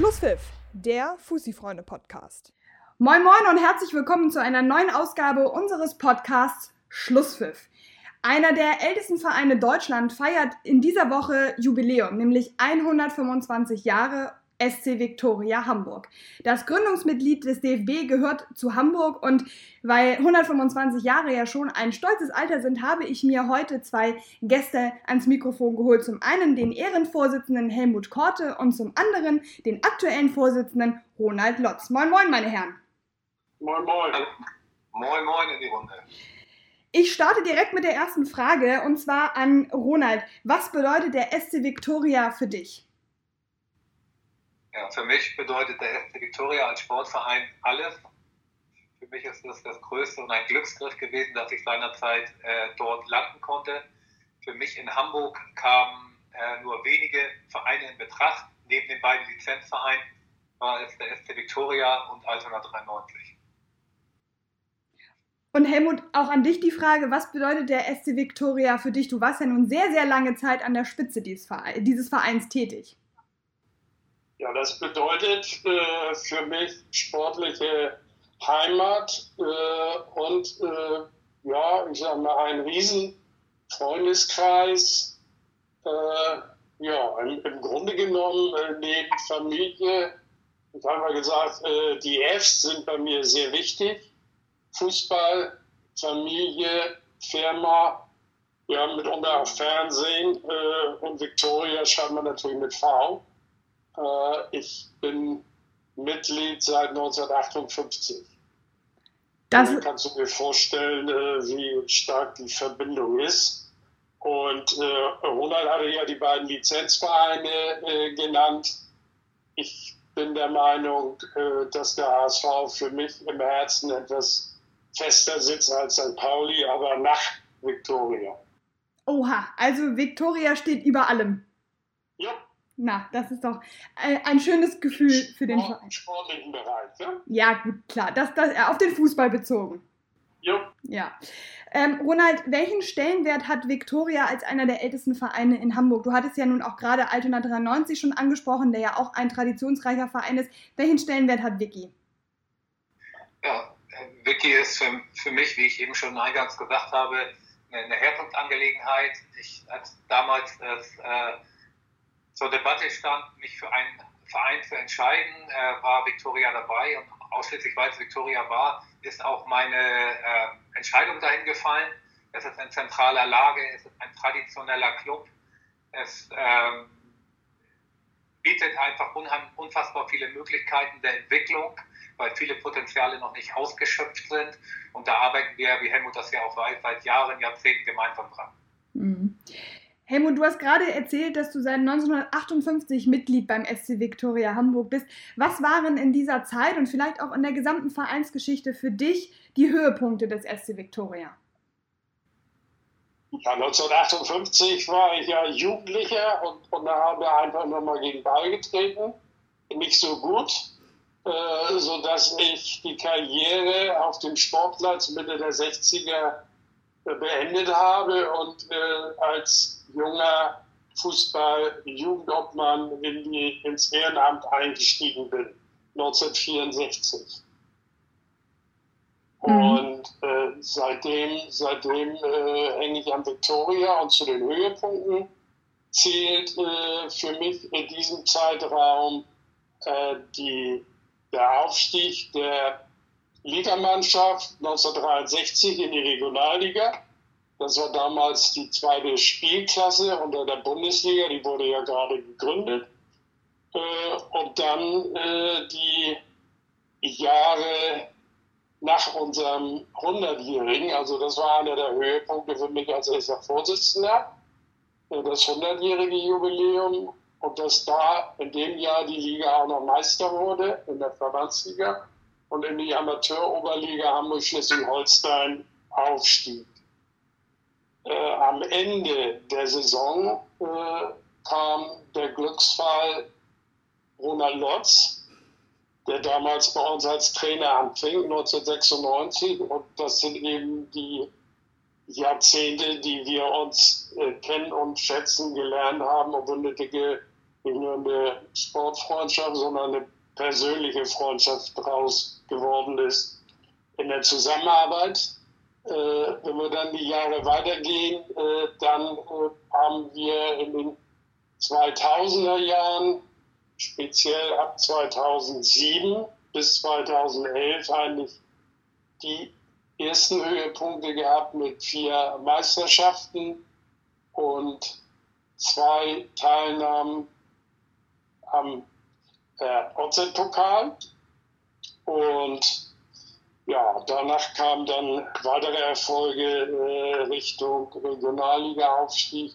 Schlusspfiff, der Fussi-Freunde-Podcast. Moin Moin und herzlich willkommen zu einer neuen Ausgabe unseres Podcasts Schlusspfiff. Einer der ältesten Vereine Deutschland feiert in dieser Woche Jubiläum, nämlich 125 Jahre SC Viktoria Hamburg. Das Gründungsmitglied des DFB gehört zu Hamburg und weil 125 Jahre ja schon ein stolzes Alter sind, habe ich mir heute zwei Gäste ans Mikrofon geholt. Zum einen den Ehrenvorsitzenden Helmut Korte und zum anderen den aktuellen Vorsitzenden Ronald Lotz. Moin, moin, meine Herren. Moin, moin. Moin, moin in die Runde. Ich starte direkt mit der ersten Frage und zwar an Ronald. Was bedeutet der SC Viktoria für dich? Ja, für mich bedeutet der FC Victoria als Sportverein alles. Für mich ist das das Größte und ein Glücksgriff gewesen, dass ich seinerzeit äh, dort landen konnte. Für mich in Hamburg kamen äh, nur wenige Vereine in Betracht. Neben den beiden Lizenzvereinen war es der SC Victoria und Altona 93. Und Helmut, auch an dich die Frage, was bedeutet der SC Victoria für dich? Du warst ja nun sehr, sehr lange Zeit an der Spitze dieses, Vereins, dieses Vereins tätig. Ja, das bedeutet äh, für mich sportliche Heimat äh, und äh, ja, ich sag mal, ein riesen Freundeskreis. Äh, ja, im, im, Grunde genommen äh, neben Familie, ich habe mal gesagt, äh, die Fs sind bei mir sehr wichtig. Fußball, Familie, Firma, ja, mitunter auch Fernsehen und Victoria schreibt man natürlich mit V. Äh, ich bin Mitglied seit 1958. Das Dann kannst du dir vorstellen, äh, wie stark die Verbindung ist. Und äh, Ronald hatte ja die beiden Lizenzvereine äh, genannt. Ich bin der Meinung, äh, dass der HSV für mich im Herzen etwas fester sitzt als St. Pauli, aber nach Viktoria. Oha, also Viktoria steht über allem. Na, das ist doch ein schönes Gefühl für den Verein. sportlichen Bereich, ja? Ja, gut, klar. Das, das, auf den Fußball bezogen. Jo. Ja. Ähm, Ronald, welchen Stellenwert hat Viktoria als einer der ältesten Vereine in Hamburg? Du hattest ja nun auch gerade Altona 93 schon angesprochen, der ja auch ein traditionsreicher Verein ist. Welchen Stellenwert hat Vicky? Ja, Vicky ist für, für mich, wie ich eben schon eingangs gesagt habe, eine Herzensangelegenheit. Ich als damals als äh, zur Debatte stand, mich für einen Verein zu entscheiden, äh, war Victoria dabei und ausschließlich weil es Victoria war, ist auch meine äh, Entscheidung dahin gefallen. Es ist in zentraler Lage, es ist ein traditioneller Club. Es ähm, bietet einfach unfassbar viele Möglichkeiten der Entwicklung, weil viele Potenziale noch nicht ausgeschöpft sind. Und da arbeiten wir, wie Helmut das ja auch weiß, seit Jahren, Jahrzehnten gemeinsam dran. Mhm. Helmut, du hast gerade erzählt, dass du seit 1958 Mitglied beim SC Viktoria Hamburg bist. Was waren in dieser Zeit und vielleicht auch in der gesamten Vereinsgeschichte für dich die Höhepunkte des SC Viktoria? Ja, 1958 war ich ja Jugendlicher und, und da haben wir einfach nochmal gegen Ball getreten. Nicht so gut, äh, sodass ich die Karriere auf dem Sportplatz Mitte der 60er beendet habe und äh, als junger Fußball-Jugendobmann in die, ins Ehrenamt eingestiegen bin, 1964. Mhm. Und äh, seitdem, seitdem äh, hänge ich an Victoria und zu den Höhepunkten zählt äh, für mich in diesem Zeitraum äh, die, der Aufstieg der Ligamannschaft 1963 in die Regionalliga das war damals die zweite Spielklasse unter der Bundesliga, die wurde ja gerade gegründet. Äh, und dann äh, die Jahre nach unserem 100-Jährigen, also das war einer der Höhepunkte für mich als erster Vorsitzender, äh, das 100-jährige Jubiläum und dass da in dem Jahr die Liga auch noch Meister wurde in der Verbandsliga und in die Amateuroberliga Hamburg-Schleswig-Holstein aufstieg äh, am Ende der Saison äh, kam der Glücksfall Ronald Lotz, der damals bei uns als Trainer anfing, 1996. Und das sind eben die Jahrzehnte, die wir uns äh, kennen und schätzen gelernt haben unnötige nicht nur eine Sportfreundschaft, sondern eine persönliche Freundschaft daraus geworden ist in der Zusammenarbeit. Äh, wenn wir dann die Jahre weitergehen, äh, dann äh, haben wir in den 2000er Jahren, speziell ab 2007 bis 2011 eigentlich die ersten Höhepunkte gehabt mit vier Meisterschaften und zwei Teilnahmen am äh, OZ-Pokal. Und ja, danach kamen dann weitere Erfolge äh, Richtung Regionalliga-Aufstieg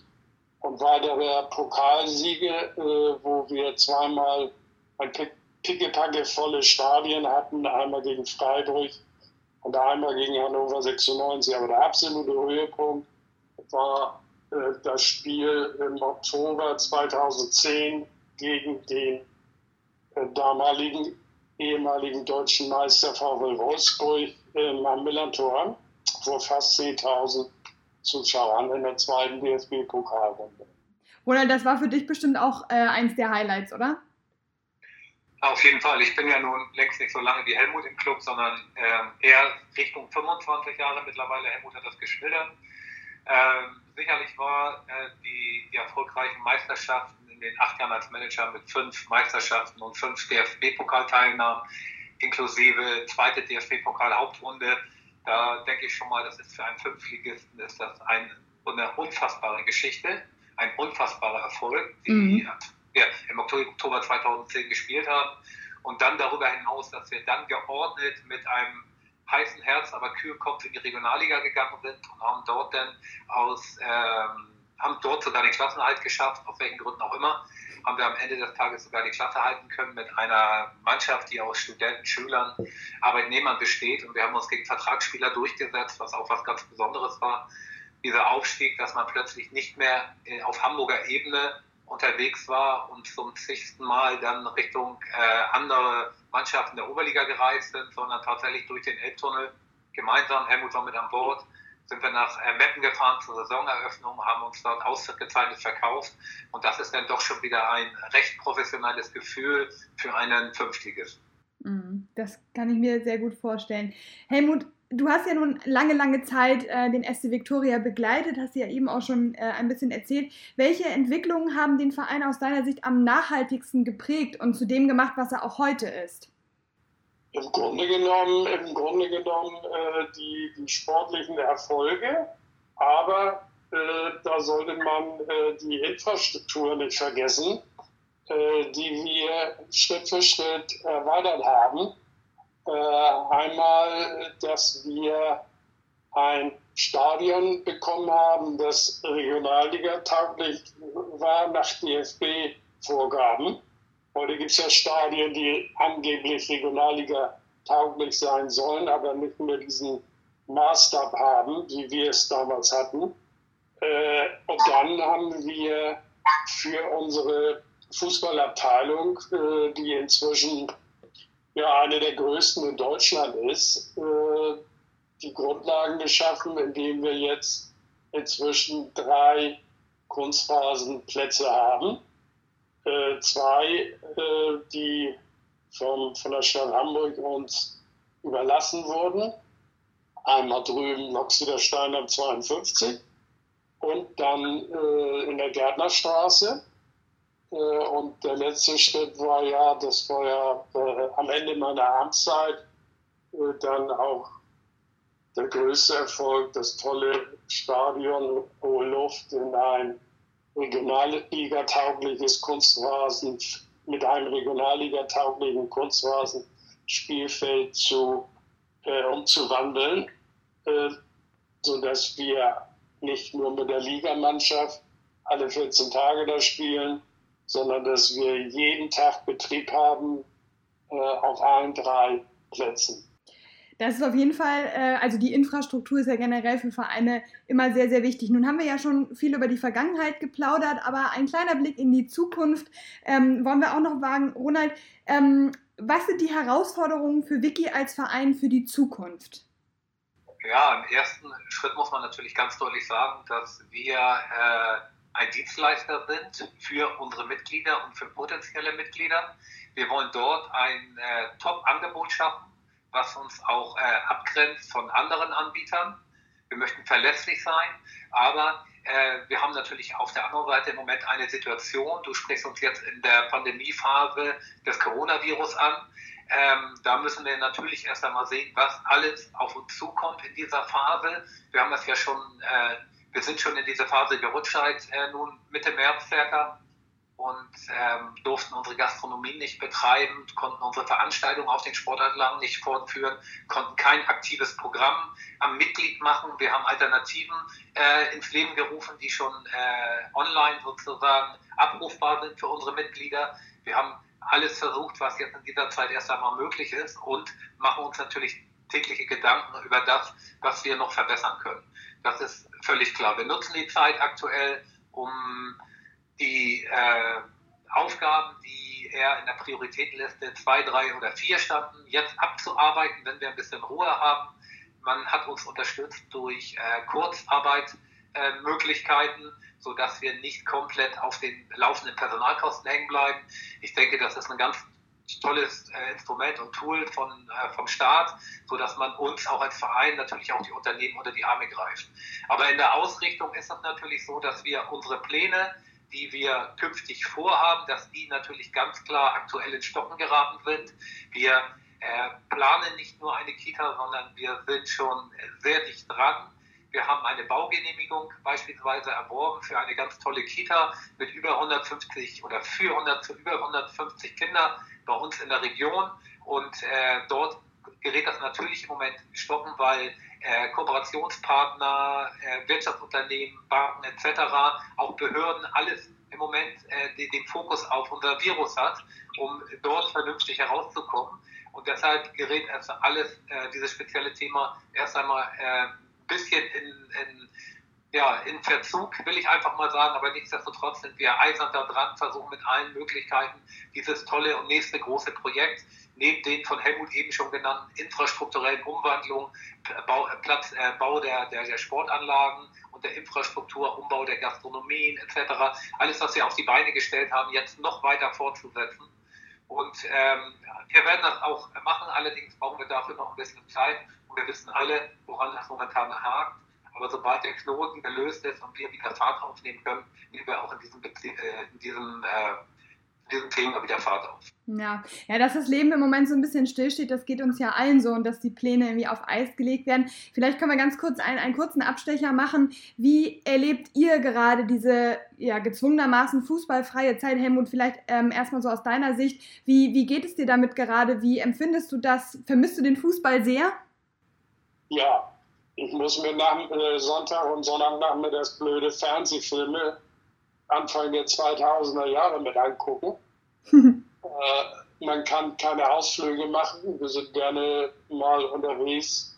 und weitere Pokalsiege, äh, wo wir zweimal ein pickepacke volle Stadien hatten, einmal gegen Freiburg und einmal gegen Hannover 96. Aber der absolute Höhepunkt war äh, das Spiel im Oktober 2010 gegen den äh, damaligen ehemaligen deutschen Meister VW Wolfsburg äh, am Millantor vor fast 10.000 Zuschauern in der zweiten DFB-Pokalrunde. Ronald, das war für dich bestimmt auch äh, eins der Highlights, oder? Auf jeden Fall. Ich bin ja nun längst nicht so lange wie Helmut im Club, sondern äh, eher Richtung 25 Jahre mittlerweile. Helmut hat das geschildert. Ähm, sicherlich war äh, die, die erfolgreichen Meisterschaften in den acht Jahren als Manager mit fünf Meisterschaften und fünf DFB-Pokalteilnahmen, inklusive zweite DFB-Pokal-Hauptrunde. Da denke ich schon mal, das ist für einen Fünfligisten ist das ein, eine unfassbare Geschichte, ein unfassbarer Erfolg, die mhm. wir im Oktober 2010 gespielt haben. Und dann darüber hinaus, dass wir dann geordnet mit einem heißen Herz, aber Kühlkopf in die Regionalliga gegangen sind und haben dort dann aus, ähm, haben dort sogar den Klassenhalt geschafft, aus welchen Gründen auch immer, haben wir am Ende des Tages sogar die Klasse halten können mit einer Mannschaft, die aus Studenten, Schülern, Arbeitnehmern besteht und wir haben uns gegen Vertragsspieler durchgesetzt, was auch was ganz Besonderes war. Dieser Aufstieg, dass man plötzlich nicht mehr äh, auf Hamburger Ebene unterwegs war und zum zigsten Mal dann Richtung äh, andere Mannschaften der Oberliga gereist sind, sondern tatsächlich durch den Elbtunnel gemeinsam, Helmut war mit an Bord, sind wir nach äh, Meppen gefahren zur Saisoneröffnung, haben uns dort ausgezeichnet verkauft und das ist dann doch schon wieder ein recht professionelles Gefühl für einen Fünftligisten. Mhm, das kann ich mir sehr gut vorstellen. Helmut, du hast ja nun lange, lange Zeit äh, den SC Victoria begleitet, hast ja eben auch schon äh, ein bisschen erzählt. Welche Entwicklungen haben den Verein aus deiner Sicht am nachhaltigsten geprägt und zu dem gemacht, was er auch heute ist? Im Grunde genommen, im Grunde genommen äh, die, die, sportlichen Erfolge, aber äh, da sollte man äh, die Infrastruktur nicht vergessen, äh, die wir Schritt für Schritt erweitert haben äh, einmal, dass wir ein Stadion bekommen haben, das Regionalliga tauglich war nach DFB-Vorgaben. Heute gibt es ja Stadien, die angeblich Regionalliga tauglich sein sollen, aber nicht mehr diesen Maßstab haben, wie wir es damals hatten. Äh, und dann haben wir für unsere Fußballabteilung, äh, die inzwischen ja eine der größten in Deutschland ist, äh, die Grundlagen geschaffen, indem wir jetzt inzwischen drei Kunstrasenplätze haben. Äh, zwei, äh, die vom, von der Stadt Hamburg uns überlassen wurden. Einmal drüben Noxider Stein am 52 und dann äh, in der Gärtnerstraße äh, und der letzte Schritt war ja, das war ja am Ende meiner Amtszeit äh, dann auch der größte Erfolg, das tolle Stadion Hohe Luft in ein Regionalliga-taugliches Kunstrasen mit einem Regionalliga-tauglichen Kunstrasen-Spielfeld zu, äh, umzuwandeln, äh, sodass wir nicht nur mit der Ligamannschaft alle 14 Tage da spielen, sondern dass wir jeden Tag Betrieb haben äh, auf allen drei Plätzen. Das ist auf jeden Fall, äh, also die Infrastruktur ist ja generell für Vereine immer sehr, sehr wichtig. Nun haben wir ja schon viel über die Vergangenheit geplaudert, aber ein kleiner Blick in die Zukunft ähm, wollen wir auch noch wagen. Ronald, ähm, was sind die Herausforderungen für Wiki als Verein für die Zukunft? Ja, im ersten Schritt muss man natürlich ganz deutlich sagen, dass wir äh, ein Dienstleister sind für unsere Mitglieder und für potenzielle Mitglieder. Wir wollen dort ein äh, Top-Angebot schaffen, was uns auch äh, abgrenzt von anderen Anbietern. Wir möchten verlässlich sein, aber äh, wir haben natürlich auf der anderen Seite im Moment eine Situation, du sprichst uns jetzt in der Pandemiephase des Coronavirus an. Ähm, da müssen wir natürlich erst einmal sehen, was alles auf uns zukommt in dieser Phase. Wir haben das ja schon äh, wir sind schon in diese Phase gerutscht seit äh, nun Mitte März circa und ähm, durften unsere Gastronomie nicht betreiben, konnten unsere Veranstaltungen auf den Sportanlagen nicht fortführen, konnten kein aktives Programm am Mitglied machen. Wir haben Alternativen äh, ins Leben gerufen, die schon äh, online sozusagen abrufbar sind für unsere Mitglieder. Wir haben alles versucht, was jetzt in dieser Zeit erst einmal möglich ist und machen uns natürlich tägliche Gedanken über das, was wir noch verbessern können. Das ist völlig klar. Wir nutzen die Zeit aktuell, um die äh, Aufgaben, die eher in der Prioritätenliste 2, 3 oder 4 standen, jetzt abzuarbeiten, wenn wir ein bisschen Ruhe haben. Man hat uns unterstützt durch äh, Kurzarbeitmöglichkeiten, äh, sodass wir nicht komplett auf den laufenden Personalkosten hängen bleiben. Ich denke, das ist eine ganz tolles äh, Instrument und Tool von, äh, vom Staat, so dass man uns auch als Verein natürlich auch die Unternehmen unter die Arme greift. Aber in der Ausrichtung ist es natürlich so, dass wir unsere Pläne, die wir künftig vorhaben, dass die natürlich ganz klar aktuell in Stocken geraten sind. Wir äh, planen nicht nur eine Kita, sondern wir sind schon sehr dicht dran. Wir haben eine Baugenehmigung beispielsweise erworben für eine ganz tolle Kita mit über 150 oder für 100 über 150 Kinder bei uns in der Region und äh, dort gerät das natürlich im Moment stoppen, weil äh, Kooperationspartner, äh, Wirtschaftsunternehmen, Banken etc., auch Behörden, alles im Moment äh, den, den, Fokus auf unser Virus hat, um dort vernünftig herauszukommen. Und deshalb gerät erst alles, dieses spezielle Thema, erst einmal ein bisschen in, in ja, in Verzug, will ich einfach mal sagen, aber nichtsdestotrotz sind wir eisern da dran, versuchen mit allen Möglichkeiten dieses tolle und nächste große Projekt, neben den von Helmut eben schon genannten infrastrukturellen Umwandlungen, Bau, äh, Platz, äh, Bau der, der, der Sportanlagen und der Infrastruktur, Umbau der Gastronomien etc., alles, was wir auf die Beine gestellt haben, jetzt noch weiter fortzusetzen. Und ähm, wir werden das auch machen, allerdings brauchen wir dafür noch ein bisschen Zeit und wir wissen alle, woran das momentan hakt. Aber sobald der Knoten gelöst ist und wir wieder Fahrt aufnehmen können, nehmen wir auch in diesem, Bezie äh, in diesem, äh, diesem Thema wieder Fahrt auf. Ja. ja, dass das Leben im Moment so ein bisschen stillsteht, das geht uns ja allen so und dass die Pläne irgendwie auf Eis gelegt werden. Vielleicht können wir ganz kurz einen, einen kurzen Abstecher machen. Wie erlebt ihr gerade diese ja, gezwungenermaßen fußballfreie Zeit, Helmut? Vielleicht ähm, erstmal so aus deiner Sicht. Wie, wie geht es dir damit gerade? Wie empfindest du das? Vermisst du den Fußball sehr? Ja, ich muss mir nach äh, Sonntag und Sonntagnachmittags blöde Fernsehfilme Anfang der 2000er Jahre mit angucken. äh, man kann keine Ausflüge machen. Wir sind gerne mal unterwegs.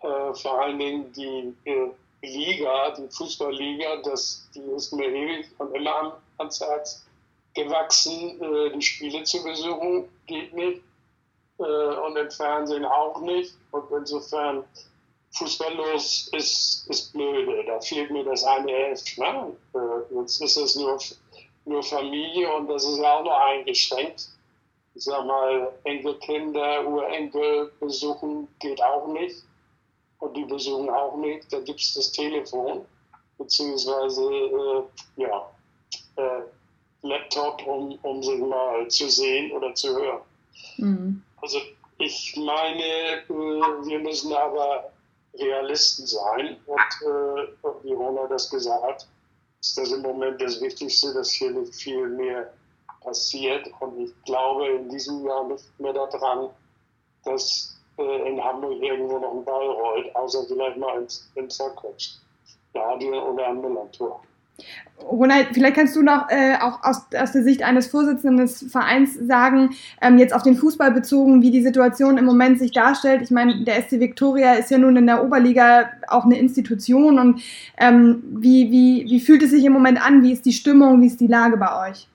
Äh, vor allen Dingen die äh, Liga, die Fußballliga, das, die ist mir ewig und immer ans Herz gewachsen. Äh, die Spiele zu besuchen geht nicht. Äh, und im Fernsehen auch nicht. Und insofern fußballlos ist, ist blöde. Da fehlt mir das eine Hälfte. Ne? Äh, jetzt ist es nur, nur Familie und das ist ja auch noch eingeschränkt. Ich sag mal, Enkelkinder, Urenkel besuchen geht auch nicht. Und die besuchen auch nicht. Da gibt es das Telefon, beziehungsweise äh, ja, äh, Laptop, um, um sich mal zu sehen oder zu hören. Mhm. Also ich meine, äh, wir müssen aber Realisten sein. Und äh, wie Rona das gesagt hat, ist das im Moment das Wichtigste, dass hier nicht viel mehr passiert. Und ich glaube in diesem Jahr nicht mehr daran, dass äh, in Hamburg irgendwo noch ein Ball rollt, außer vielleicht mal ins, ins Stadion oder am Millantor. Ronald, vielleicht kannst du noch äh, auch aus, aus, der Sicht eines Vorsitzenden des Vereins sagen, ähm, jetzt auf den Fußball bezogen, wie die Situation im Moment sich darstellt. Ich meine, der SC Victoria ist ja nun in der Oberliga auch eine Institution und ähm, wie, wie, wie fühlt es sich im Moment an? Wie ist die Stimmung? Wie ist die Lage bei euch?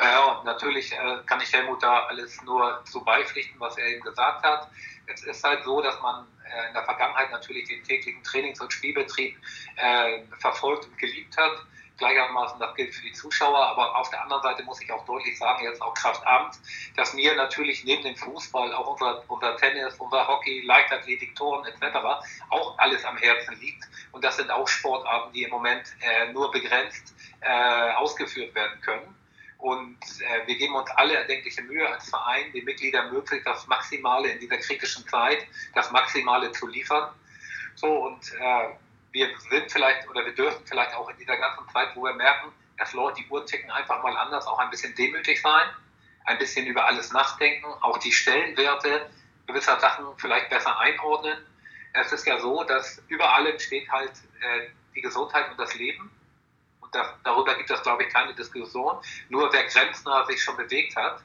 Ja, natürlich äh, kann ich Helmut da alles nur zu beipflichten, was er eben gesagt hat. es ist halt so, dass man äh, in der Vergangenheit natürlich den täglichen Trainings- und Spielbetrieb äh, verfolgt und geliebt hat. Gleichermaßen, das gilt für die Zuschauer, aber auf der anderen Seite muss ich auch deutlich sagen, jetzt auch Kraft Amt, dass mir natürlich neben dem Fußball auch unser, unser Tennis, unser Hockey, Leichtathletik, Touren etc. auch alles am Herzen liegt. Und das sind auch Sportarten, die im Moment äh, nur begrenzt äh, ausgeführt werden können. Und äh, wir geben uns alle erdenkliche Mühe als Verein, den Mitgliedern möglich das Maximale in dieser kritischen Zeit, das Maximale zu liefern. So und äh, wir sind vielleicht oder wir dürfen vielleicht auch in dieser ganzen Zeit, wo wir merken, dass Leute die Uhr ticken, einfach mal anders, auch ein bisschen demütig sein, ein bisschen über alles nachdenken, auch die Stellenwerte gewisser Sachen vielleicht besser einordnen. Es ist ja so, dass über allem steht halt äh, die Gesundheit und das Leben. Das, darüber gibt es, glaube ich, keine Diskussion. Nur wer grenznah sich schon bewegt hat,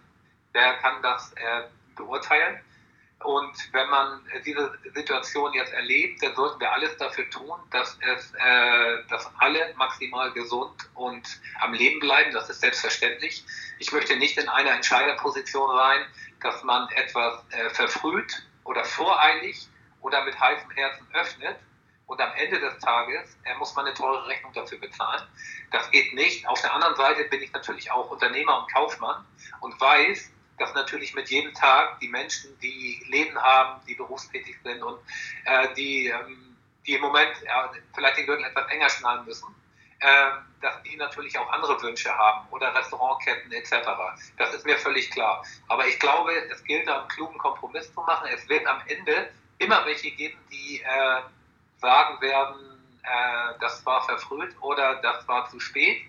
der kann das äh, beurteilen. Und wenn man diese Situation jetzt erlebt, dann sollten wir alles dafür tun, dass, es, äh, dass alle maximal gesund und am Leben bleiben. Das ist selbstverständlich. Ich möchte nicht in einer Entscheiderposition sein, dass man etwas äh, verfrüht oder voreilig oder mit heißem Herzen öffnet und am Ende des Tages äh, muss man eine teure Rechnung dafür bezahlen. Das geht nicht. Auf der anderen Seite bin ich natürlich auch Unternehmer und Kaufmann und weiß, dass natürlich mit jedem Tag die Menschen, die Leben haben, die berufstätig sind und äh, die, ähm, die im Moment ja, vielleicht den Gürtel etwas enger schnallen müssen, äh, dass die natürlich auch andere Wünsche haben oder Restaurantketten etc. Das ist mir völlig klar. Aber ich glaube, es gilt da einen klugen Kompromiss zu machen. Es wird am Ende immer welche geben, die äh, sagen werden, äh, das war verfrüht oder das war zu spät.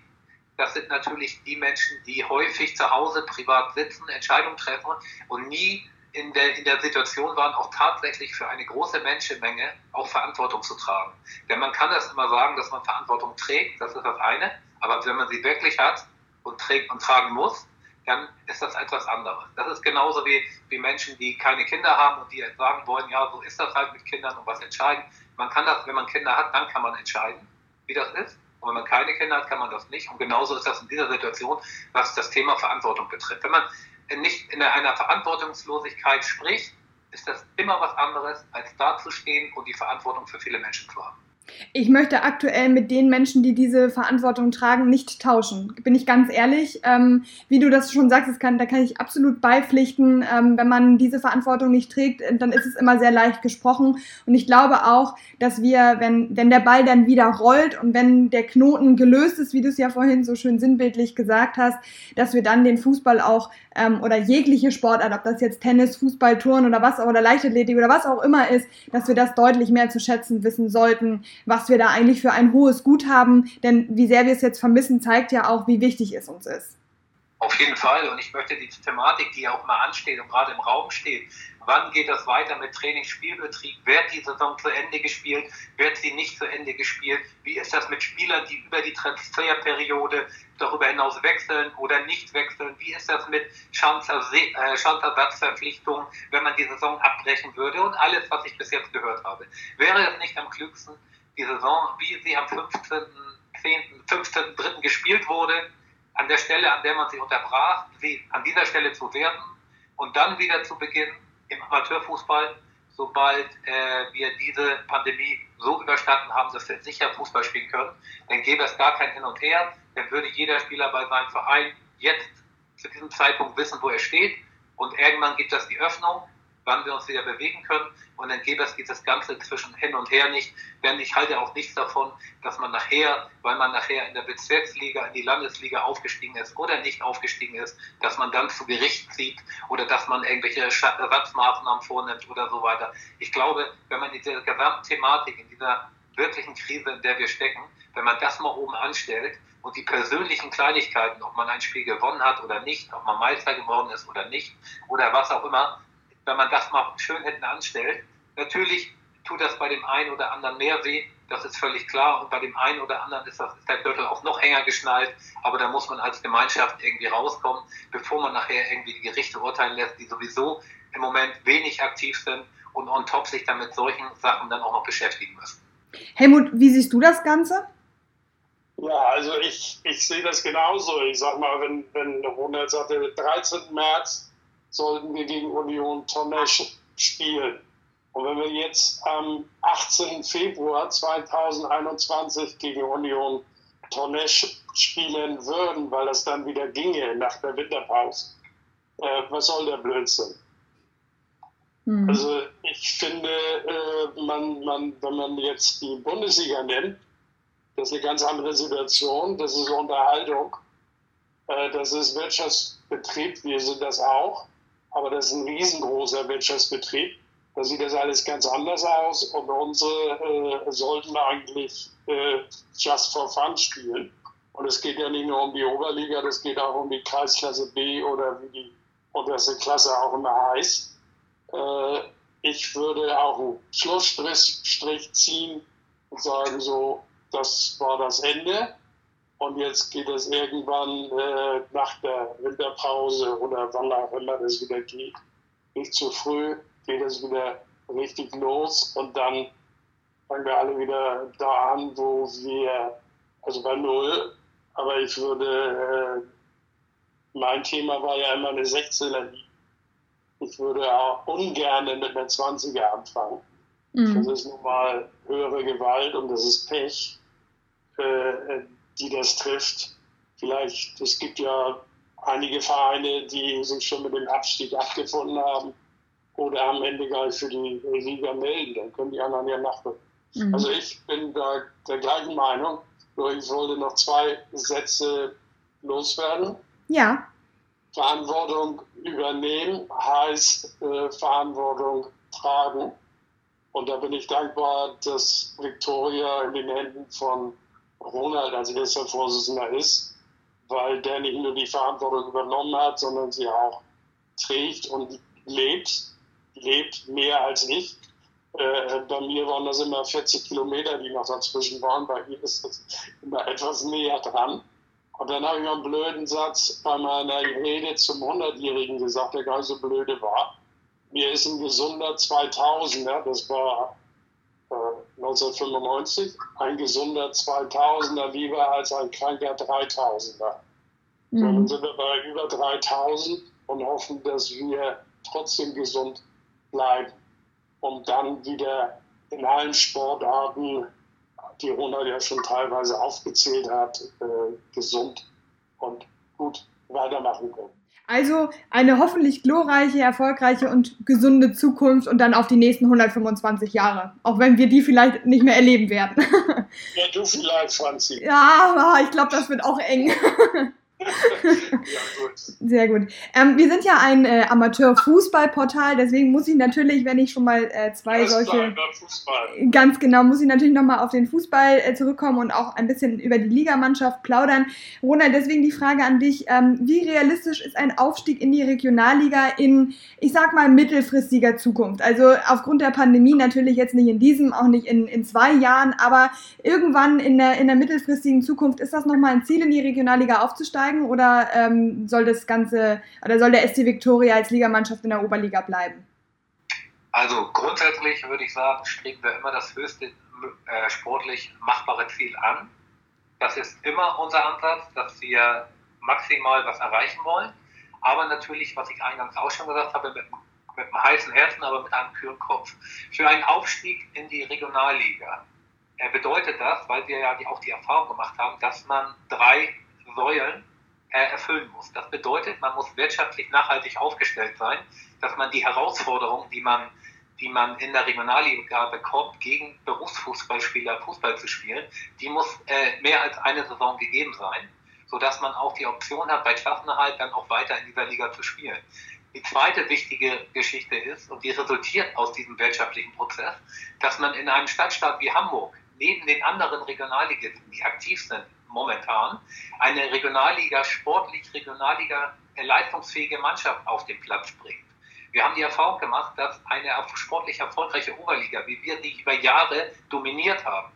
Das sind natürlich die Menschen, die häufig zu Hause privat sitzen, Entscheidungen treffen und nie in der, in der Situation waren, auch tatsächlich für eine große Menschenmenge auch Verantwortung zu tragen. Denn man kann das immer sagen, dass man Verantwortung trägt, das ist das eine, aber wenn man sie wirklich hat und trägt und tragen muss, dann ist das etwas anderes. Das ist genauso wie, wie Menschen, die keine Kinder haben und die sagen wollen, ja, so ist das halt mit Kindern und was entscheiden. Man kann das, wenn man Kinder hat, dann kann man entscheiden, wie das ist. Und wenn man keine Kinder hat, kann man das nicht. Und genauso ist das in dieser Situation, was das Thema Verantwortung betrifft. Wenn man nicht in einer Verantwortungslosigkeit spricht, ist das immer was anderes, als dazustehen und die Verantwortung für viele Menschen zu haben. Ich möchte aktuell mit den Menschen, die diese Verantwortung tragen, nicht tauschen. Bin ich ganz ehrlich. Ähm, wie du das schon sagst, kann, da kann ich absolut beipflichten. Ähm, wenn man diese Verantwortung nicht trägt, dann ist es immer sehr leicht gesprochen. Und ich glaube auch, dass wir, wenn, wenn der Ball dann wieder rollt und wenn der Knoten gelöst ist, wie du es ja vorhin so schön sinnbildlich gesagt hast, dass wir dann den Fußball auch ähm, oder jegliche Sportart, ob das jetzt Tennis, Fußball, Touren oder was oder Leichtathletik oder was auch immer ist, dass wir das deutlich mehr zu schätzen wissen sollten, was wir da eigentlich für ein hohes Gut haben. Denn wie sehr wir es jetzt vermissen, zeigt ja auch, wie wichtig es uns ist. Auf jeden Fall. Und ich möchte die Thematik, die auch mal ansteht und gerade im Raum steht, wann geht das weiter mit Trainingsspielbetrieb? Wird die Saison zu Ende gespielt? Wird sie nicht zu Ende gespielt? Wie ist das mit Spielern, die über die Transferperiode darüber hinaus wechseln oder nicht wechseln? Wie ist das mit Schanzersatzverpflichtungen, wenn man die Saison abbrechen würde? Und alles, was ich bis jetzt gehört habe. Wäre es nicht am klügsten, die Saison, wie sie am 15.10., 15.3. gespielt wurde, an der Stelle, an der man sie unterbrach, sie an dieser Stelle zu werden und dann wieder zu beginnen im Amateurfußball, sobald äh, wir diese Pandemie so überstanden haben, dass wir sicher Fußball spielen können, dann gäbe es gar kein Hin und Her, dann würde jeder Spieler bei seinem Verein jetzt zu diesem Zeitpunkt wissen, wo er steht und irgendwann gibt es die Öffnung, wann wir uns wieder bewegen können. Und dann gäbe es dieses Ganze zwischen hin und her nicht. Denn ich halte auch nichts davon, dass man nachher, weil man nachher in der Bezirksliga, in die Landesliga aufgestiegen ist oder nicht aufgestiegen ist, dass man dann zu Gericht zieht oder dass man irgendwelche Ersatzmaßnahmen vornimmt oder so weiter. Ich glaube, wenn man in dieser Gesamtthematik, in dieser wirklichen Krise, in der wir stecken, wenn man das mal oben anstellt und die persönlichen Kleinigkeiten, ob man ein Spiel gewonnen hat oder nicht, ob man Meister geworden ist oder nicht oder was auch immer, wenn man das mal schön hinten anstellt. Natürlich tut das bei dem einen oder anderen mehr weh, das ist völlig klar. Und bei dem einen oder anderen ist, das, ist der Gürtel auch noch enger geschnallt. Aber da muss man als Gemeinschaft irgendwie rauskommen, bevor man nachher irgendwie die Gerichte urteilen lässt, die sowieso im Moment wenig aktiv sind und on top sich dann mit solchen Sachen dann auch noch beschäftigen müssen. Helmut, wie siehst du das Ganze? Ja, also ich, ich sehe das genauso. Ich sag mal, wenn, wenn Ronald sagte, 13. März sollten wir gegen Union Tonne spielen. Und wenn wir jetzt am 18. Februar 2021 gegen Union Tornesch spielen würden, weil das dann wieder ginge nach der Winterpause, äh, was soll der Blödsinn? Mhm. Also ich finde, äh, man, man, wenn man jetzt die Bundesliga nennt, das ist eine ganz andere Situation, das ist Unterhaltung, äh, das ist Wirtschaftsbetrieb, wir sind das auch, aber das ist ein riesengroßer Wirtschaftsbetrieb. Da sieht das alles ganz anders aus und unsere äh, sollten eigentlich äh, just for fun spielen. Und es geht ja nicht nur um die Oberliga, das geht auch um die Kreisklasse B oder wie die unterste Klasse auch immer heißt. Äh, ich würde auch einen Schlussstrich ziehen und sagen so, das war das Ende. Und jetzt geht es irgendwann äh, nach der Winterpause oder wann auch immer das wieder geht, nicht zu früh, geht es wieder richtig los und dann fangen wir alle wieder da an, wo wir, also bei Null, aber ich würde, äh, mein Thema war ja immer eine 16er Liga. Ich würde auch ungern mit einer 20er anfangen. Mhm. Das ist nun mal höhere Gewalt und das ist Pech, äh, die das trifft. Vielleicht, es gibt ja einige Vereine, die sich schon mit dem Abstieg abgefunden haben oder am Ende gar nicht für die Liga melden. Dann können die anderen ja nachrücken. Mhm. Also ich bin da der gleichen Meinung, nur ich wollte noch zwei Sätze loswerden. Ja. Verantwortung übernehmen heißt äh, Verantwortung tragen. Und da bin ich dankbar, dass Victoria in den Händen von Ronald als erster Vorsitzender ist, weil der nicht nur die Verantwortung übernommen hat, sondern sie auch trägt und lebt, lebt mehr als ich. Äh, bei mir waren das immer 40 Kilometer, die noch dazwischen waren. Bei ihm ist das immer etwas näher dran. Und dann habe ich einen blöden Satz bei meiner Rede zum 100-Jährigen gesagt, der gar nicht so blöde war. Mir ist ein gesunder 2000er, das war äh, 1995, ein gesunder 2000er lieber als ein kranker 3000er. Mhm. So, dann sind wir bei über 3000 und hoffen, dass wir trotzdem gesund bleiben um dann wieder in allen Sportarten, die Ronald ja schon teilweise aufgezählt hat, äh, gesund und gut weitermachen können. Also eine hoffentlich glorreiche, erfolgreiche und gesunde Zukunft und dann auf die nächsten 125 Jahre. Auch wenn wir die vielleicht nicht mehr erleben werden. ja, du vielleicht, Franzi. Ja, ich glaube, das wird auch eng. Sehr gut. Ähm, wir sind ja ein äh, Amateur-Fußballportal, deswegen muss ich natürlich, wenn ich schon mal äh, zwei das solche. Fußball. Ganz genau, muss ich natürlich nochmal auf den Fußball äh, zurückkommen und auch ein bisschen über die Ligamannschaft plaudern. Ronald, deswegen die Frage an dich: ähm, Wie realistisch ist ein Aufstieg in die Regionalliga in, ich sag mal, mittelfristiger Zukunft? Also aufgrund der Pandemie natürlich jetzt nicht in diesem, auch nicht in, in zwei Jahren, aber irgendwann in der, in der mittelfristigen Zukunft ist das nochmal ein Ziel, in die Regionalliga aufzusteigen? Aufsteigen oder ähm, soll das Ganze oder soll der SC Victoria als Ligamannschaft in der Oberliga bleiben? Also grundsätzlich würde ich sagen, streben wir immer das höchste äh, sportlich machbare Ziel an. Das ist immer unser Ansatz, dass wir maximal was erreichen wollen. Aber natürlich, was ich eingangs auch schon gesagt habe, mit, mit einem heißen Herzen, aber mit einem kühlen Kopf. Für einen Aufstieg in die Regionalliga äh, bedeutet das, weil wir ja auch die Erfahrung gemacht haben, dass man drei Säulen erfüllen muss. Das bedeutet, man muss wirtschaftlich nachhaltig aufgestellt sein, dass man die Herausforderungen, die man, die man in der Regionalliga bekommt, gegen Berufsfußballspieler Fußball zu spielen, die muss äh, mehr als eine Saison gegeben sein, sodass man auch die Option hat, bei Klassenerhalt dann auch weiter in dieser Liga zu spielen. Die zweite wichtige Geschichte ist, und die resultiert aus diesem wirtschaftlichen Prozess, dass man in einem Stadtstaat wie Hamburg neben den anderen Regionalligisten, die aktiv sind, momentan eine Regionalliga, sportlich Regionalliga, leistungsfähige Mannschaft auf den Platz bringt. Wir haben die Erfahrung gemacht, dass eine sportlich erfolgreiche Oberliga, wie wir die über Jahre dominiert haben,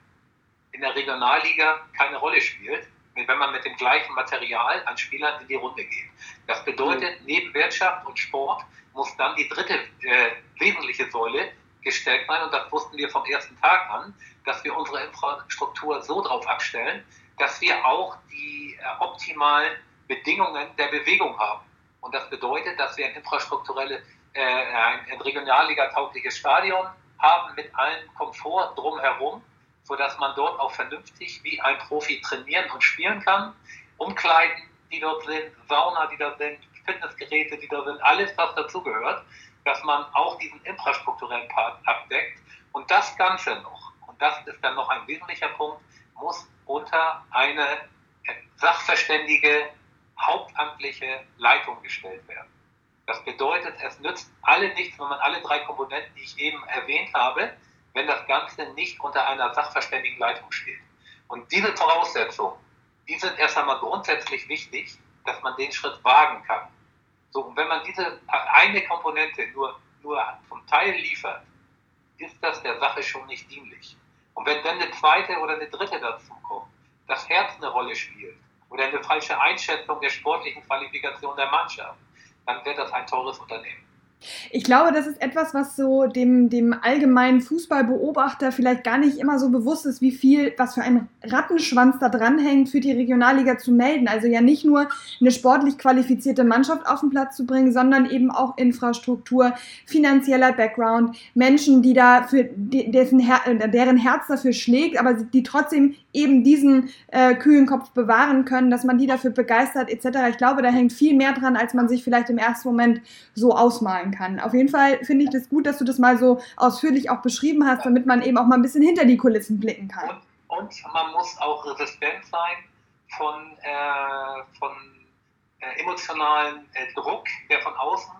in der Regionalliga keine Rolle spielt, wenn man mit dem gleichen Material an Spielern in die Runde geht. Das bedeutet, neben Wirtschaft und Sport muss dann die dritte äh, wesentliche Säule gestellt sein, und das wussten wir vom ersten Tag an, dass wir unsere Infrastruktur so drauf abstellen, dass wir auch die äh, optimalen Bedingungen der Bewegung haben. Und das bedeutet, dass wir ein infrastrukturelles äh, ein, regionalliga-taugliches Stadion haben mit allem Komfort drumherum, sodass man dort auch vernünftig wie ein Profi trainieren und spielen kann. Umkleiden, die dort sind, Sauna, die da sind, Fitnessgeräte, die da sind, alles, was dazugehört, dass man auch diesen infrastrukturellen Part abdeckt. Und das Ganze noch, und das ist dann noch ein wesentlicher Punkt, muss unter eine sachverständige, hauptamtliche Leitung gestellt werden. Das bedeutet, es nützt alle nichts, wenn man alle drei Komponenten, die ich eben erwähnt habe, wenn das Ganze nicht unter einer sachverständigen Leitung steht. Und diese Voraussetzungen, die sind erst einmal grundsätzlich wichtig, dass man den Schritt wagen kann. So, und wenn man diese eine Komponente nur, nur zum Teil liefert, ist das der Sache schon nicht dienlich. Und wenn dann eine zweite oder eine dritte dazu kommt, das Herz eine Rolle spielt oder eine falsche Einschätzung der sportlichen Qualifikation der Mannschaft, dann wird das ein teures Unternehmen. Ich glaube, das ist etwas, was so dem, dem allgemeinen Fußballbeobachter vielleicht gar nicht immer so bewusst ist, wie viel, was für ein Rattenschwanz da dranhängt, für die Regionalliga zu melden. Also ja nicht nur eine sportlich qualifizierte Mannschaft auf den Platz zu bringen, sondern eben auch Infrastruktur, finanzieller Background, Menschen, die da für dessen Her deren Herz dafür schlägt, aber die trotzdem eben diesen äh, kühlen Kopf bewahren können, dass man die dafür begeistert etc. Ich glaube, da hängt viel mehr dran, als man sich vielleicht im ersten Moment so ausmalen kann. Auf jeden Fall finde ich das gut, dass du das mal so ausführlich auch beschrieben hast, damit man eben auch mal ein bisschen hinter die Kulissen blicken kann. Und, und man muss auch resistent sein von, äh, von äh, emotionalen äh, Druck, der von außen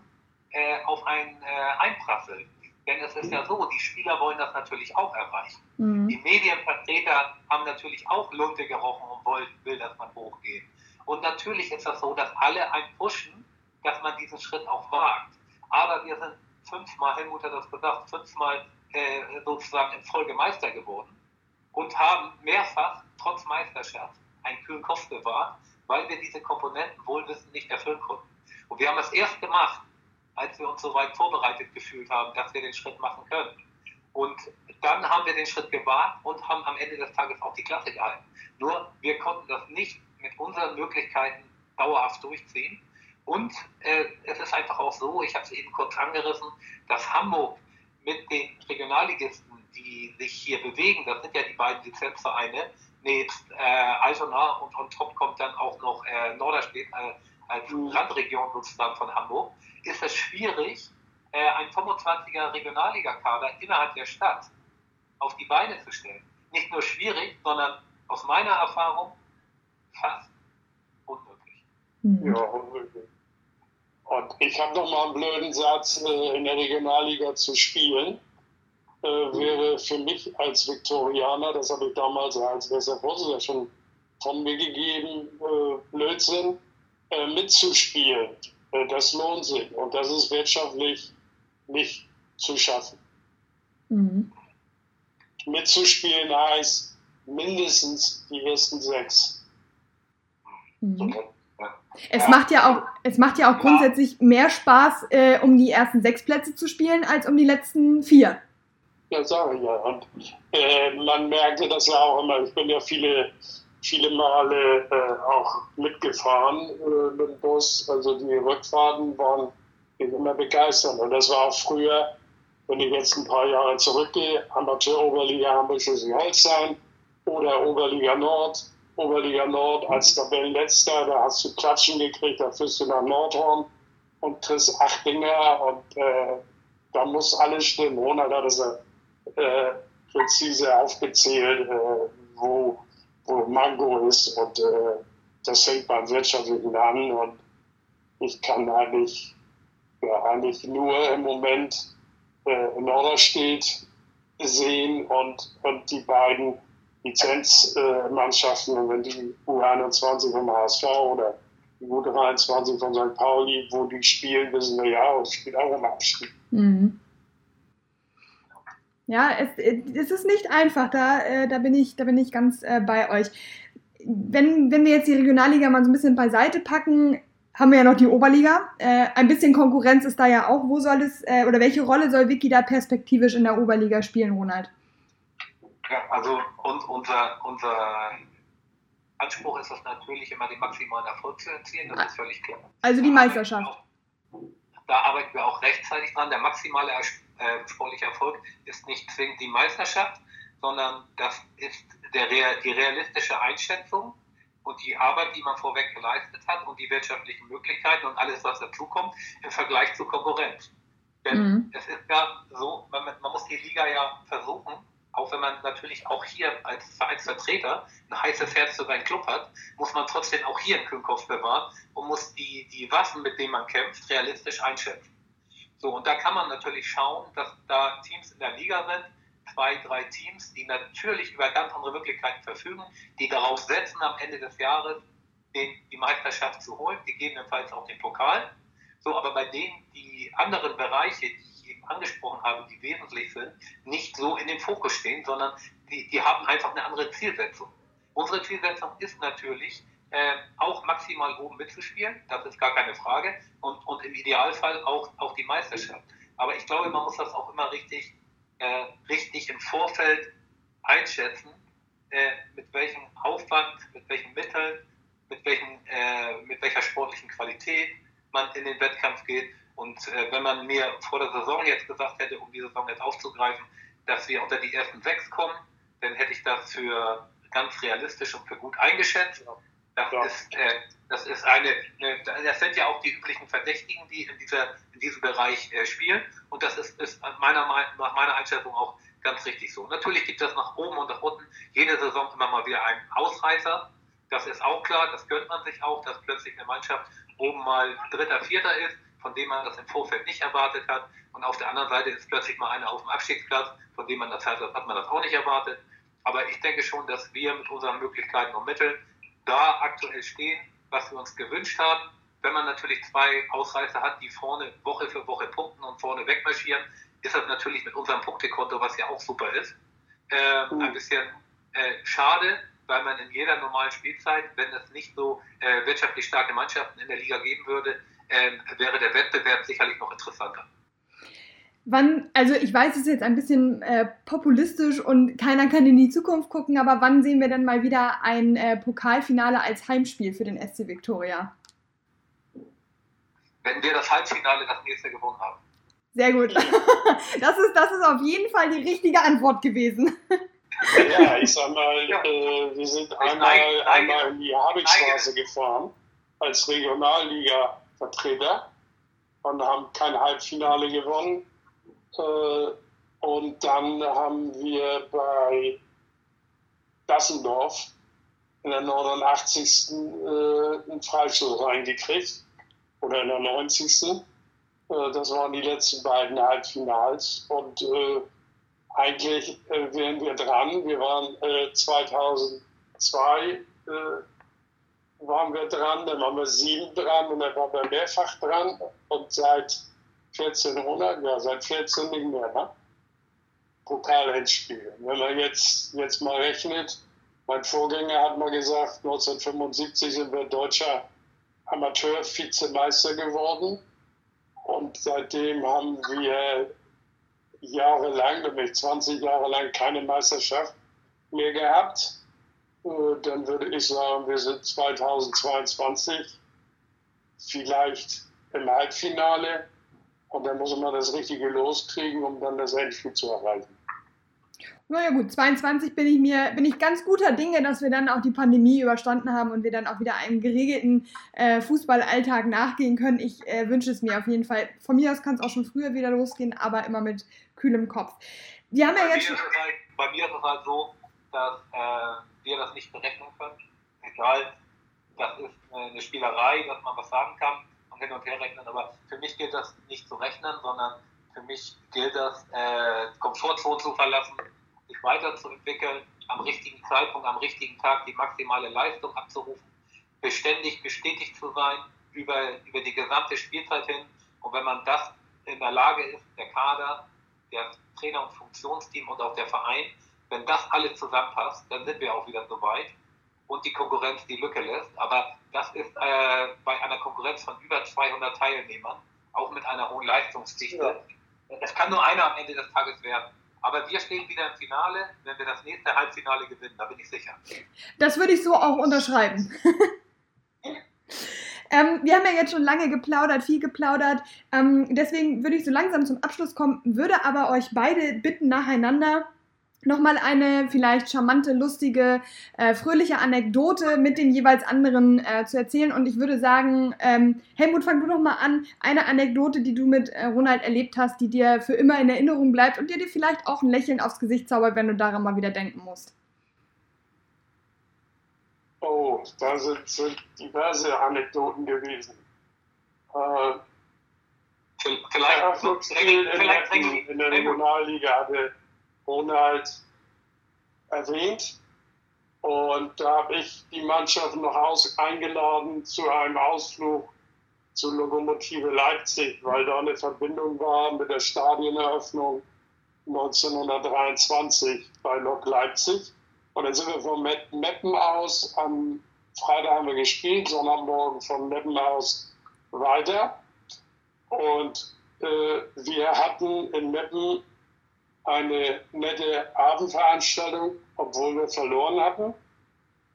äh, auf einen äh, einprasselt. Denn es ist ja so, die Spieler wollen das natürlich auch erreichen. Mhm. Die Medienvertreter haben natürlich auch Lunte gerochen und wollen, will, dass man hochgeht. Und natürlich ist das so, dass alle einen pushen, dass man diesen Schritt auch wagt. Aber wir sind fünfmal, Helmut hat das gesagt, fünfmal äh, sozusagen in Folge Meister geworden und haben mehrfach, trotz Meisterschaft, einen kühlen Kopf bewahrt, weil wir diese Komponenten wohlwissend nicht erfüllen konnten. Und wir haben es erst gemacht, als wir uns so weit vorbereitet gefühlt haben, dass wir den Schritt machen können. Und dann haben wir den Schritt gewagt und haben am Ende des Tages auch die Klasse gehalten. Nur wir konnten das nicht mit unseren Möglichkeiten dauerhaft durchziehen. Und äh, es ist einfach auch so, ich habe es eben kurz angerissen, dass Hamburg mit den Regionalligisten, die sich hier bewegen, das sind ja die beiden Lizenzvereine, nebst äh, Altona und on top kommt dann auch noch äh, Norderstedt äh, als Randregion sozusagen von Hamburg, ist es schwierig, äh, ein 25er Regionalligakader innerhalb der Stadt auf die Beine zu stellen. Nicht nur schwierig, sondern aus meiner Erfahrung fast unmöglich. Mhm. Ja, unmöglich. Und ich habe noch mal einen blöden Satz, äh, in der Regionalliga zu spielen, äh, wäre für mich als Viktorianer, das habe ich damals als besser Vorsitzender schon von mir gegeben, äh, Blödsinn, äh, mitzuspielen. Äh, das lohnt sich und das ist wirtschaftlich nicht zu schaffen. Mhm. Mitzuspielen heißt mindestens die ersten sechs. Mhm. Es ja. macht ja auch, es macht ja auch grundsätzlich mehr Spaß, äh, um die ersten sechs Plätze zu spielen, als um die letzten vier. Ja, sage ich ja. Und äh, man merkte das ja auch immer. Ich bin ja viele viele Male äh, auch mitgefahren äh, mit dem Bus. Also die Rückfahrten waren immer begeistert. Und das war auch früher, wenn ich jetzt ein paar Jahre zurückgehe, Amateur-Oberliga Hamburg-Schleswig-Holstein oder Oberliga Nord. Oberliga Nord als Tabellenletzter, da hast du Klatschen gekriegt, da führst du nach Nordhorn und kriegst acht Dinger und äh, da muss alles stimmen. Ronald hat es äh, präzise aufgezählt, äh, wo wo Mango ist und äh, das fängt beim Wirtschaftlichen an und ich kann eigentlich, ja, eigentlich nur im Moment äh, Norderstedt sehen und, und die beiden Lizenzmannschaften, äh, wenn die U21 vom HSV oder die U23 von St. Pauli, wo die spielen, wissen wir ja, und spielt auch im Abstieg. Mhm. Ja, es, es ist nicht einfach, da, äh, da, bin, ich, da bin ich ganz äh, bei euch. Wenn, wenn wir jetzt die Regionalliga mal so ein bisschen beiseite packen, haben wir ja noch die Oberliga. Äh, ein bisschen Konkurrenz ist da ja auch. Wo soll es, äh, oder welche Rolle soll Wiki da perspektivisch in der Oberliga spielen, Ronald? Ja, also und, unser, unser Anspruch ist es natürlich immer, den maximalen Erfolg zu erzielen, das ist völlig klar. Also die Meisterschaft. da arbeiten wir auch rechtzeitig dran. Der maximale äh, sportliche Erfolg ist nicht zwingend die Meisterschaft, sondern das ist der, die realistische Einschätzung und die Arbeit, die man vorweg geleistet hat und die wirtschaftlichen Möglichkeiten und alles, was dazukommt, im Vergleich zur Konkurrenz. Denn mhm. es ist ja so, man, man, muss die Liga ja versuchen, auch wenn man natürlich auch hier als Vereinsvertreter ein heißes Herz für seinen Club hat, muss man trotzdem auch hier einen Kühlkopf bewahren und muss die, die Waffen, mit denen man kämpft, realistisch einschätzen. So, und da kann man natürlich schauen, dass da Teams in der Liga sind, zwei, drei Teams, die natürlich über ganz andere Möglichkeiten verfügen, die darauf setzen, am Ende des Jahres den, die Meisterschaft zu holen, gegebenenfalls auch den Pokal. So, aber bei denen die anderen Bereiche, die ich eben angesprochen habe, die wesentlich sind, nicht so in den Fokus stehen, sondern die, die haben einfach eine andere Zielsetzung. Unsere Zielsetzung ist natürlich, äh, auch maximal oben mitzuspielen, das ist gar keine Frage, und, und im Idealfall auch, auch die Meisterschaft. Aber ich glaube, man muss das auch immer richtig äh, richtig im Vorfeld einschätzen, äh, mit welchem Aufwand, mit welchen Mitteln, mit, welchen, äh, mit welcher sportlichen Qualität man in den Wettkampf geht. Und äh, wenn man mir vor der Saison jetzt gesagt hätte, um die Saison jetzt aufzugreifen, dass wir unter die ersten sechs kommen, dann hätte ich das für ganz realistisch und für gut eingeschätzt. Das, ja. ist, äh, das ist eine, eine, das sind ja auch die üblichen Verdächtigen, die in, dieser, in diesem Bereich äh, spielen. Und das ist, ist meiner, nach meiner Einschätzung auch ganz richtig so. Natürlich gibt es nach oben und nach unten jede Saison immer mal wieder einen Ausreißer. Das ist auch klar, das gönnt man sich auch, dass plötzlich eine Mannschaft oben mal Dritter, Vierter ist, von dem man das im Vorfeld nicht erwartet hat. Und auf der anderen Seite ist plötzlich mal einer auf dem Abstiegsplatz, von dem man das hat, hat man das auch nicht erwartet. Aber ich denke schon, dass wir mit unseren Möglichkeiten und Mitteln da aktuell stehen, was wir uns gewünscht haben. Wenn man natürlich zwei Ausreißer hat, die vorne Woche für Woche punkten und vorne wegmarschieren, ist das natürlich mit unserem Punktekonto, was ja auch super ist, äh, mhm. ein bisschen äh, schade, weil man in jeder normalen Spielzeit, wenn es nicht so äh, wirtschaftlich starke Mannschaften in der Liga geben würde, ähm, wäre der Wettbewerb sicherlich noch interessanter. Wann, also ich weiß, es ist jetzt ein bisschen äh, populistisch und keiner kann in die Zukunft gucken, aber wann sehen wir denn mal wieder ein äh, Pokalfinale als Heimspiel für den SC Victoria? Wenn wir das Halbfinale das nächste gewonnen haben. Sehr gut. Das ist, das ist auf jeden Fall die richtige Antwort gewesen. Ja, ich sag mal, ja. äh, wir sind einmal, einmal in die Habigstraße gefahren als Regionalliga-Vertreter und haben kein Halbfinale gewonnen und dann haben wir bei Dassendorf in der 89. Äh, einen Freistoß reingekriegt. Oder in der 90. Äh, das waren die letzten beiden Halbfinals. Und äh, eigentlich äh, wären wir dran. Wir waren äh, 2002 äh, waren wir dran, dann waren wir sieben dran und dann waren wir mehrfach dran. Und seit 1400, ja, seit 14 nicht mehr, ne? Pokalendspiel. Wenn man jetzt, jetzt mal rechnet, mein Vorgänger hat mal gesagt, 1975 sind wir deutscher Amateur-Vizemeister geworden. Und seitdem haben wir jahrelang, nämlich 20 Jahre lang, keine Meisterschaft mehr gehabt. Äh, dann würde ich sagen, wir sind 2022 vielleicht im Halbfinale und dann muss man das Richtige loskriegen, um dann das Endspiel zu erreichen. Naja gut, 22 bin ich mir, bin ich ganz guter Dinge, dass wir dann auch die Pandemie überstanden haben und wir dann auch wieder einem geregelten äh, Fußballalltag nachgehen können. Ich äh, wünsche es mir auf jeden Fall. Von mir aus kann es auch schon früher wieder losgehen, aber immer mit kühlem Kopf. Wir haben ja jetzt. Mir halt, bei mir ist es halt so, dass äh, wir das nicht berechnen können. Egal, das ist eine Spielerei, dass man was sagen kann hin und her rechnen, aber für mich gilt das nicht zu rechnen, sondern für mich gilt das, äh, Komfortzone zu verlassen, sich weiterzuentwickeln, am richtigen Zeitpunkt, am richtigen Tag die maximale Leistung abzurufen, beständig bestätigt zu sein über, über die gesamte Spielzeit hin. Und wenn man das in der Lage ist, der Kader, der Trainer- und Funktionsteam und auch der Verein, wenn das alles zusammenpasst, dann sind wir auch wieder so weit und die Konkurrenz die Lücke lässt. Aber das ist äh, bei einer Konkurrenz von über 200 Teilnehmern, auch mit einer hohen Leistungsdichte. Ja. Es kann nur einer am Ende des Tages werden. Aber wir stehen wieder im Finale, wenn wir das nächste Halbfinale gewinnen, da bin ich sicher. Das würde ich so auch unterschreiben. Ähm, wir haben ja jetzt schon lange geplaudert, viel geplaudert. Ähm, deswegen würde ich so langsam zum Abschluss kommen, würde aber euch beide bitten, nacheinander nochmal eine vielleicht charmante, lustige, äh, fröhliche Anekdote mit den jeweils anderen äh, zu erzählen. Und ich würde sagen, ähm, Helmut, fang du noch mal an. Eine Anekdote, die du mit äh, Ronald erlebt hast, die dir für immer in Erinnerung bleibt und dir dir vielleicht auch ein Lächeln aufs Gesicht zaubert, wenn du daran mal wieder denken musst. Oh, da sind, sind diverse Anekdoten gewesen. Äh, vielleicht, vielleicht, vielleicht in, in der Regionalliga hatte Ronald erwähnt. Und da habe ich die Mannschaft noch aus, eingeladen zu einem Ausflug zu Lokomotive Leipzig, weil da eine Verbindung war mit der Stadioneröffnung 1923 bei Lok Leipzig. Und dann sind wir von Meppen aus, am Freitag haben wir gespielt, Sonntagmorgen von Meppen aus weiter. Und äh, wir hatten in Meppen eine nette Abendveranstaltung, obwohl wir verloren hatten.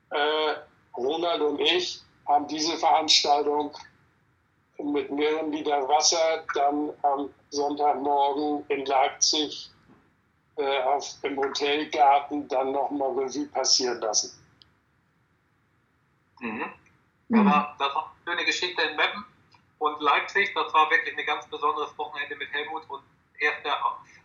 Äh, Ronald und ich haben diese Veranstaltung mit mehreren Liter Wasser dann am Sonntagmorgen in Leipzig äh, auf, im Hotelgarten dann nochmal Revue passieren lassen. Mhm. Das, war, das war eine schöne Geschichte in Meppen und Leipzig. Das war wirklich ein ganz besonderes Wochenende mit Helmut und erster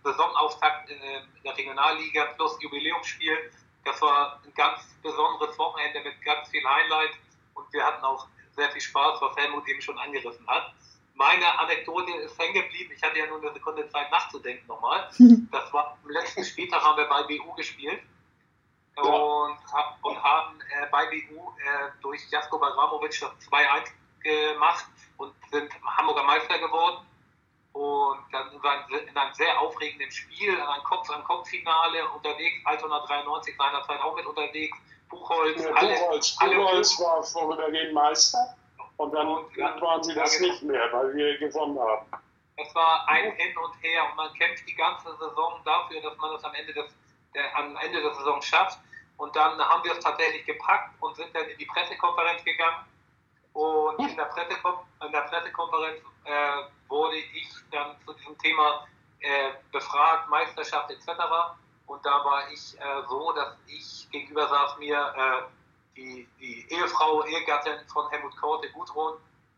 Saisonauftakt in der Regionalliga plus Jubiläumsspiel. Das war ein ganz besonderes Wochenende mit ganz viel Highlight und wir hatten auch sehr viel Spaß, was Helmut eben schon angerissen hat. Meine Anekdote ist hängen geblieben. Ich hatte ja nur eine Sekunde Zeit nachzudenken nochmal. Das war am letzten Spieltag haben wir bei BU gespielt und, und haben äh, bei BU äh, durch Jasko Baramovic das 2-1 gemacht und sind Hamburger Meister geworden. Und dann sind wir in einem sehr aufregenden Spiel, in einem Kopf-an-Kopf-Finale unterwegs. Altona 93 seinerzeit auch mit unterwegs. Buchholz, ja, alle, Buchholz, alle Buchholz war vorübergehend Meister. Und dann, und, dann waren sie das genau. nicht mehr, weil wir gewonnen haben. Es war ein Hin und Her und man kämpft die ganze Saison dafür, dass man das am Ende des, der, am Ende der Saison schafft. Und dann haben wir es tatsächlich gepackt und sind dann in die Pressekonferenz gegangen. Und in der, Pressekom in der Pressekonferenz äh, wurde ich dann zu diesem Thema äh, befragt, Meisterschaft etc. Und da war ich äh, so, dass ich gegenüber saß mir äh, die, die Ehefrau, Ehegattin von Helmut Korte, Gudrun,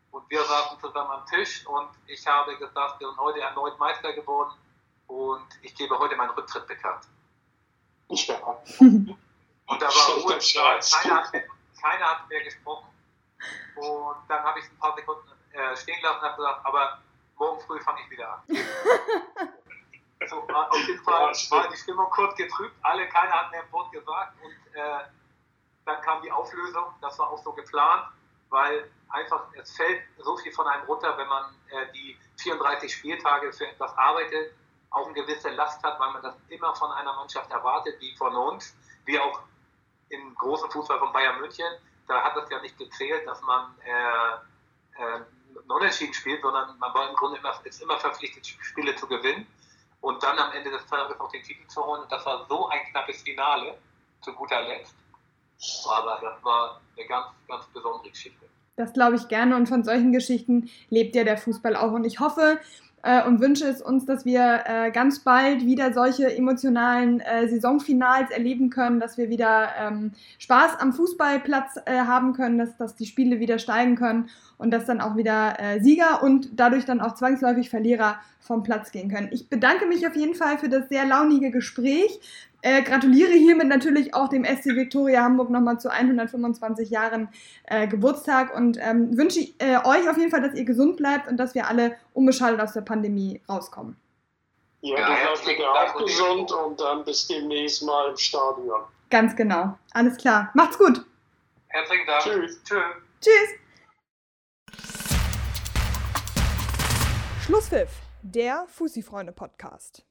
und wir saßen zusammen am Tisch und ich habe gesagt, wir sind heute erneut Meister geworden und ich gebe heute meinen Rücktritt bekannt. Ja. Und da war Ruhe, keiner keiner hat mehr gesprochen. Und dann habe ich ein paar Sekunden äh, stehen lassen und habe gesagt, aber morgen früh fange ich wieder an. also, auf jeden Fall war die Stimmung kurz getrübt, alle, keiner hat mehr ein Wort gesagt und äh, dann kam die Auflösung, das war auch so geplant, weil einfach es fällt so viel von einem runter, wenn man äh, die 34 Spieltage für etwas arbeitet, auch eine gewisse Last hat, weil man das immer von einer Mannschaft erwartet, wie von uns, wie auch im großen Fußball von Bayern München. Da hat es ja nicht gezählt, dass man äh, äh, unentschieden spielt, sondern man war im Grunde immer, ist immer verpflichtet, Spiele zu gewinnen und dann am Ende des Tages auch den Titel zu holen. Das war so ein knappes Finale, zu guter Letzt. Aber das war eine ganz, ganz besondere Geschichte. Das glaube ich gerne und von solchen Geschichten lebt ja der Fußball auch. Und ich hoffe, äh, und wünsche es uns, dass wir äh, ganz bald wieder solche emotionalen äh, Saisonfinals erleben können, dass wir wieder ähm, Spaß am Fußballplatz äh, haben können, dass, dass die Spiele wieder steigen können und dass dann auch wieder äh, Sieger und dadurch dann auch zwangsläufig Verlierer vom Platz gehen können. Ich bedanke mich auf jeden Fall für das sehr launige Gespräch. Äh, gratuliere hiermit natürlich auch dem SC Victoria Hamburg nochmal zu 125 Jahren äh, Geburtstag und ähm, wünsche äh, euch auf jeden Fall, dass ihr gesund bleibt und dass wir alle unbeschadet aus der Pandemie rauskommen. Ja, ja du bleibst auch gesund und dann bis demnächst mal im Stadion. Ganz genau. Alles klar. Macht's gut. Herzlichen Dank. Tschüss. Tschüss. Tschüss. Schlusspfiff, der Fussi-Freunde-Podcast.